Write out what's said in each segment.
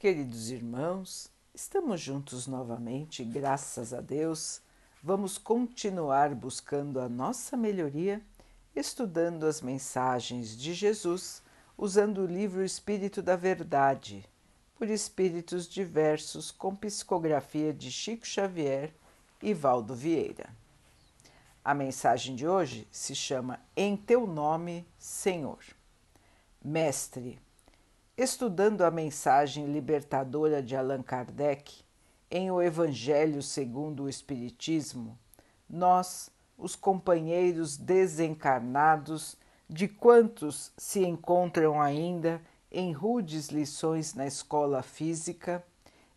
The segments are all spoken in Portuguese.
Queridos irmãos, estamos juntos novamente, graças a Deus. Vamos continuar buscando a nossa melhoria, estudando as mensagens de Jesus, usando o livro Espírito da Verdade, por espíritos diversos, com psicografia de Chico Xavier e Valdo Vieira. A mensagem de hoje se chama Em Teu Nome, Senhor. Mestre, estudando a mensagem libertadora de Allan Kardec em O Evangelho segundo o Espiritismo, nós, os companheiros desencarnados de quantos se encontram ainda em rudes lições na escola física,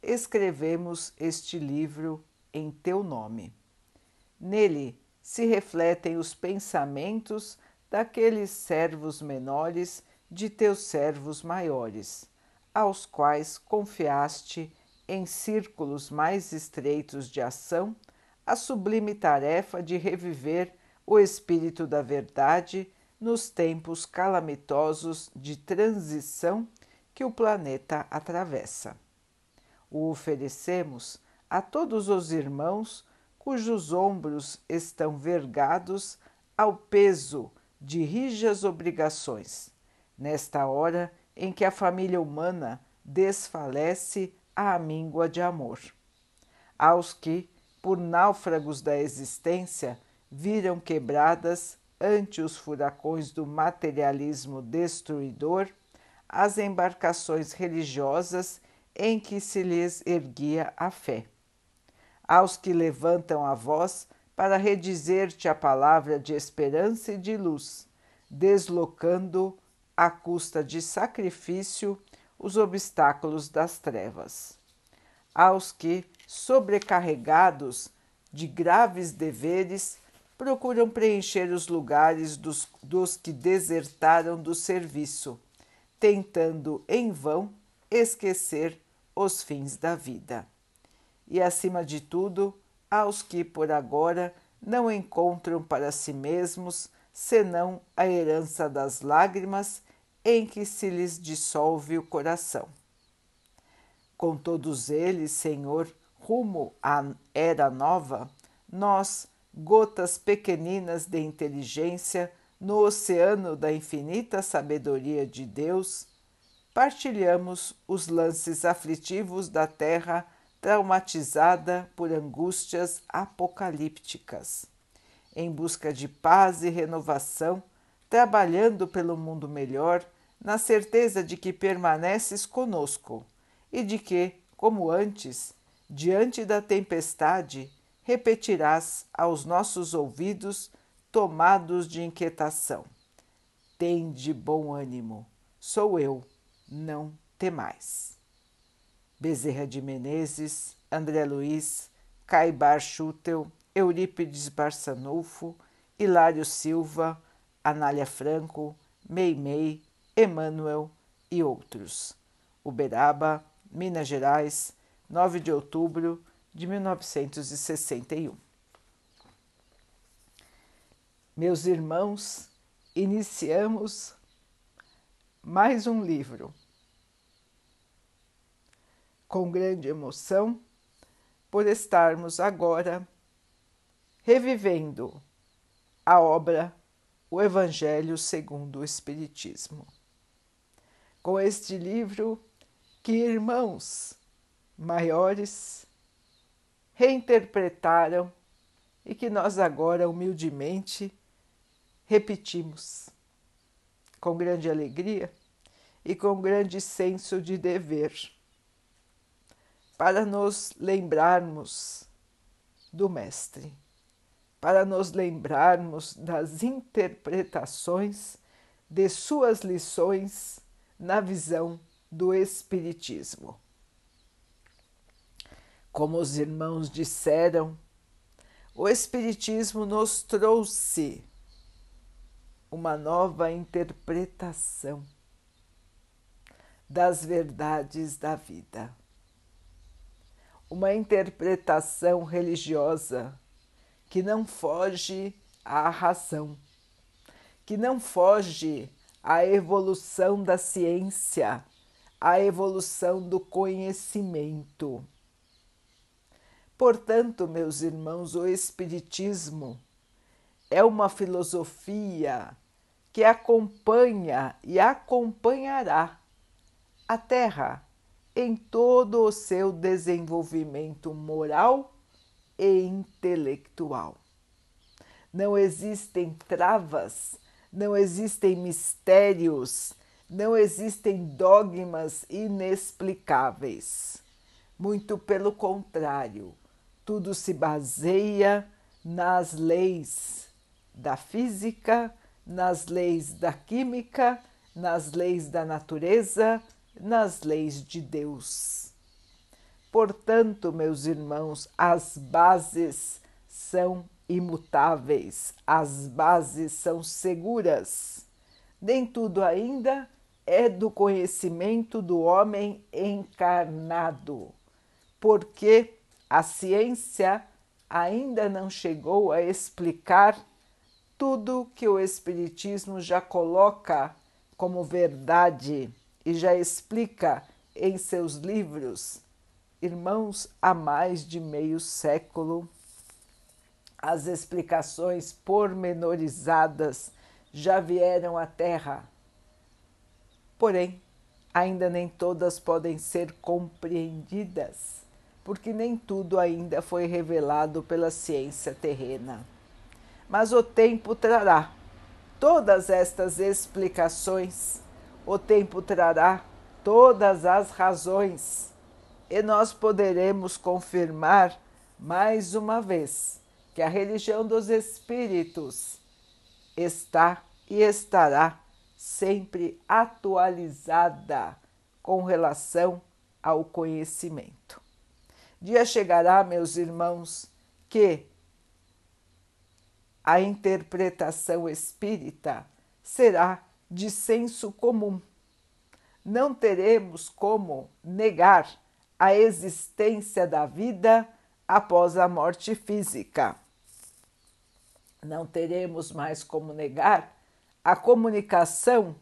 escrevemos este livro em teu nome. Nele se refletem os pensamentos daqueles servos menores de teus servos maiores, aos quais confiaste em círculos mais estreitos de ação a sublime tarefa de reviver o espírito da verdade nos tempos calamitosos de transição que o planeta atravessa. O oferecemos a todos os irmãos cujos ombros estão vergados ao peso de rijas obrigações nesta hora em que a família humana desfalece à míngua de amor. Aos que, por náufragos da existência, viram quebradas ante os furacões do materialismo destruidor as embarcações religiosas em que se lhes erguia a fé. Aos que levantam a voz para redizer-te a palavra de esperança e de luz, deslocando à custa de sacrifício, os obstáculos das trevas. Aos que, sobrecarregados de graves deveres, procuram preencher os lugares dos, dos que desertaram do serviço, tentando em vão esquecer os fins da vida. E, acima de tudo, aos que por agora não encontram para si mesmos senão a herança das lágrimas em que se lhes dissolve o coração. Com todos eles, Senhor, rumo à era nova, nós, gotas pequeninas de inteligência no oceano da infinita sabedoria de Deus, partilhamos os lances aflitivos da terra traumatizada por angústias apocalípticas em busca de paz e renovação, trabalhando pelo mundo melhor, na certeza de que permaneces conosco e de que, como antes, diante da tempestade, repetirás aos nossos ouvidos, tomados de inquietação: Tende bom ânimo, sou eu, não temais. Bezerra de Menezes, André Luiz, Caibar Schutel, Eurípides Barçanufo, Hilário Silva, Anália Franco, Meimei, Emanuel e outros. Uberaba, Minas Gerais, 9 de outubro de 1961. Meus irmãos, iniciamos mais um livro. Com grande emoção, por estarmos agora revivendo a obra O Evangelho segundo o Espiritismo. Com este livro que irmãos maiores reinterpretaram e que nós agora humildemente repetimos com grande alegria e com grande senso de dever, para nos lembrarmos do Mestre para nos lembrarmos das interpretações de suas lições na visão do Espiritismo. Como os irmãos disseram, o Espiritismo nos trouxe uma nova interpretação das verdades da vida. Uma interpretação religiosa que não foge à razão, que não foge à evolução da ciência, a evolução do conhecimento. Portanto, meus irmãos, o Espiritismo é uma filosofia que acompanha e acompanhará a Terra em todo o seu desenvolvimento moral e intelectual. Não existem travas, não existem mistérios, não existem dogmas inexplicáveis. Muito pelo contrário, tudo se baseia nas leis da física, nas leis da química, nas leis da natureza, nas leis de Deus. Portanto, meus irmãos, as bases são imutáveis, as bases são seguras. Nem tudo ainda é do conhecimento do homem encarnado, porque a ciência ainda não chegou a explicar tudo que o Espiritismo já coloca como verdade e já explica em seus livros, irmãos, há mais de meio século. As explicações pormenorizadas já vieram à Terra. Porém, ainda nem todas podem ser compreendidas, porque nem tudo ainda foi revelado pela ciência terrena. Mas o tempo trará. Todas estas explicações, o tempo trará todas as razões. E nós poderemos confirmar mais uma vez que a religião dos espíritos está e estará sempre atualizada com relação ao conhecimento. Dia chegará, meus irmãos, que a interpretação espírita será de senso comum. Não teremos como negar a existência da vida após a morte física. Não teremos mais como negar a comunicação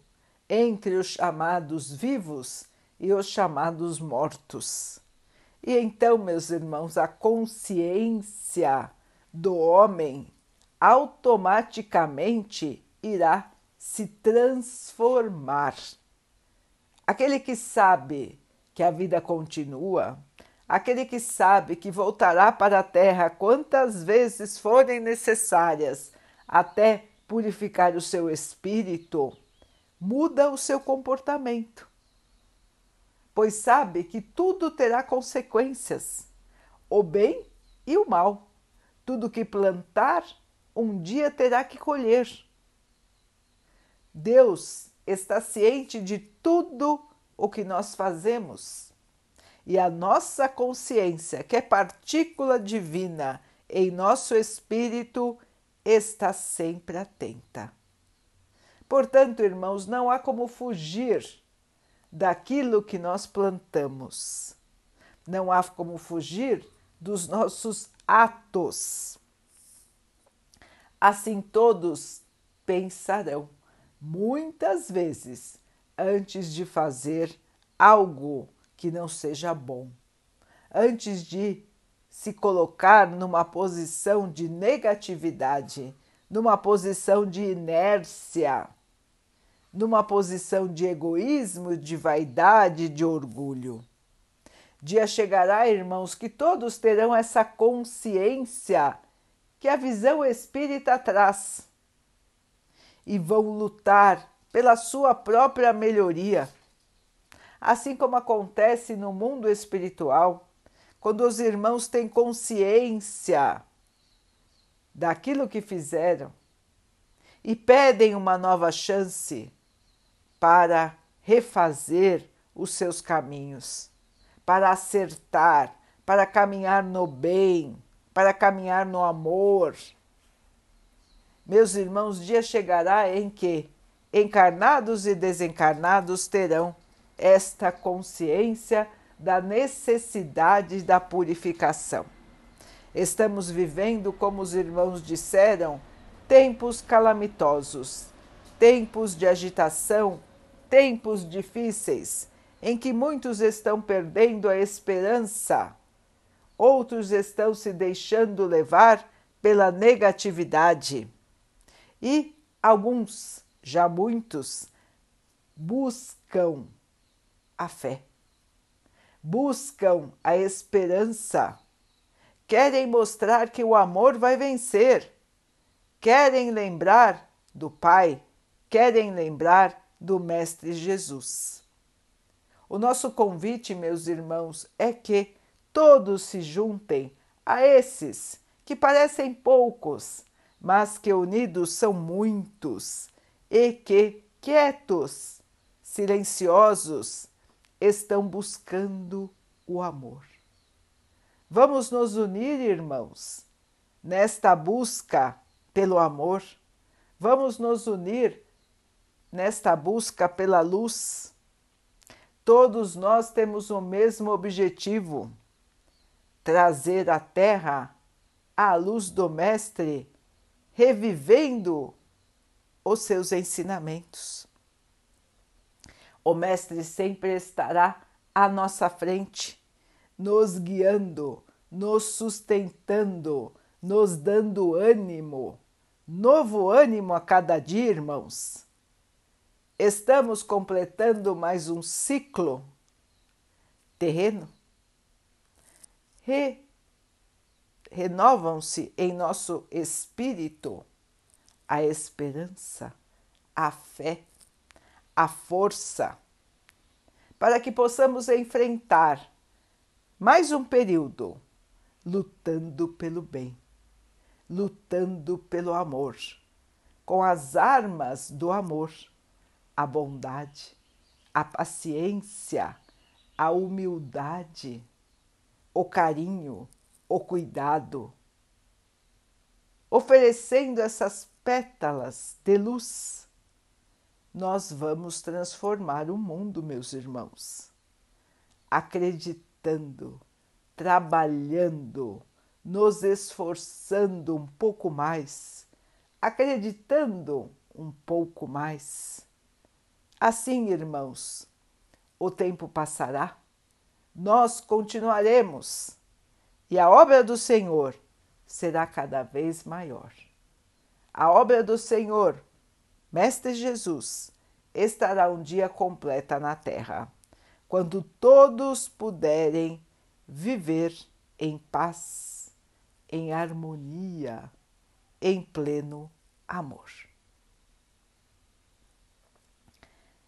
entre os chamados vivos e os chamados mortos. E então, meus irmãos, a consciência do homem automaticamente irá se transformar. Aquele que sabe que a vida continua, aquele que sabe que voltará para a terra quantas vezes forem necessárias até purificar o seu espírito, muda o seu comportamento, pois sabe que tudo terá consequências, o bem e o mal. Tudo que plantar um dia terá que colher. Deus está ciente de tudo o que nós fazemos e a nossa consciência, que é partícula divina em nosso espírito, está sempre atenta. Portanto, irmãos, não há como fugir daquilo que nós plantamos. Não há como fugir dos nossos atos. Assim todos pensarão muitas vezes antes de fazer algo que não seja bom, antes de se colocar numa posição de negatividade, numa posição de inércia, numa posição de egoísmo, de vaidade, de orgulho. Dia chegará, irmãos, que todos terão essa consciência que a visão espírita traz e vão lutar pela sua própria melhoria. Assim como acontece no mundo espiritual, quando os irmãos têm consciência daquilo que fizeram e pedem uma nova chance para refazer os seus caminhos, para acertar, para caminhar no bem, para caminhar no amor. Meus irmãos, dia chegará em que encarnados e desencarnados terão esta consciência da necessidade da purificação. Estamos vivendo, como os irmãos disseram, tempos calamitosos, tempos de agitação, tempos difíceis, em que muitos estão perdendo a esperança, outros estão se deixando levar pela negatividade e alguns, já muitos, buscam a fé, buscam a esperança, querem mostrar que o amor vai vencer, querem lembrar do Pai, querem lembrar do Mestre Jesus. O nosso convite, meus irmãos, é que todos se juntem a esses que parecem poucos, mas que unidos são muitos, e que, quietos, silenciosos, estão buscando o amor. Vamos nos unir, irmãos, nesta busca pelo amor. Vamos nos unir nesta busca pela luz Todos nós temos o mesmo objetivo: trazer à Terra a luz do Mestre, revivendo os seus ensinamentos. O Mestre sempre estará à nossa frente, nos guiando, nos sustentando, nos dando ânimo, novo ânimo a cada dia, irmãos. Estamos completando mais um ciclo terreno. Re, renovam-se em nosso espírito a esperança, a fé, a força, para que possamos enfrentar mais um período lutando pelo bem, lutando pelo amor, com as armas do amor a bondade, a paciência, a humildade, o carinho, o cuidado, oferecendo essas pétalas de luz, nós vamos transformar o mundo, meus irmãos. Acreditando, trabalhando, nos esforçando um pouco mais, acreditando um pouco mais Assim, irmãos, o tempo passará, nós continuaremos e a obra do Senhor será cada vez maior. A obra do Senhor, Mestre Jesus, estará um dia completa na terra, quando todos puderem viver em paz, em harmonia, em pleno amor.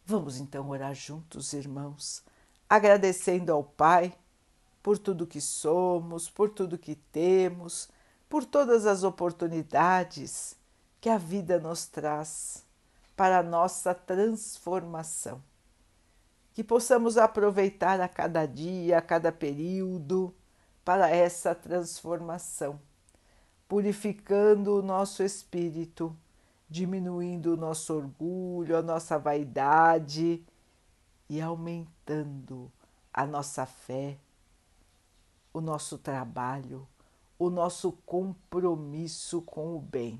Vamos então orar juntos, irmãos, agradecendo ao Pai por tudo que somos, por tudo que temos, por todas as oportunidades que a vida nos traz para a nossa transformação. Que possamos aproveitar a cada dia, a cada período para essa transformação, purificando o nosso espírito diminuindo o nosso orgulho, a nossa vaidade e aumentando a nossa fé, o nosso trabalho, o nosso compromisso com o bem.